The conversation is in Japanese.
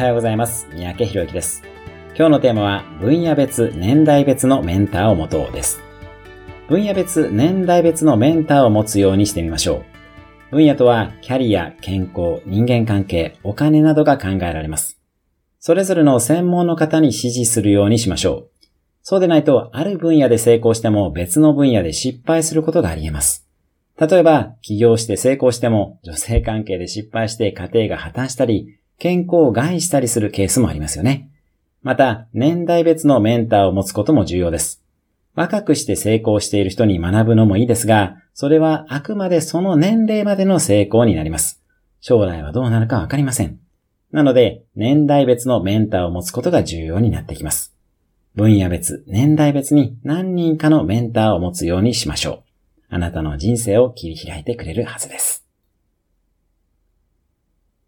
はようございます。三宅博之です。今日のテーマは、分野別、年代別のメンターを持とうです。分野別、年代別のメンターを持つようにしてみましょう。分野とは、キャリア、健康、人間関係、お金などが考えられます。それぞれの専門の方に指示するようにしましょう。そうでないと、ある分野で成功しても別の分野で失敗することがあり得ます。例えば、起業して成功しても、女性関係で失敗して家庭が破綻したり、健康を害したりするケースもありますよね。また、年代別のメンターを持つことも重要です。若くして成功している人に学ぶのもいいですが、それはあくまでその年齢までの成功になります。将来はどうなるかわかりません。なので、年代別のメンターを持つことが重要になってきます。分野別、年代別に何人かのメンターを持つようにしましょう。あなたの人生を切り開いてくれるはずです。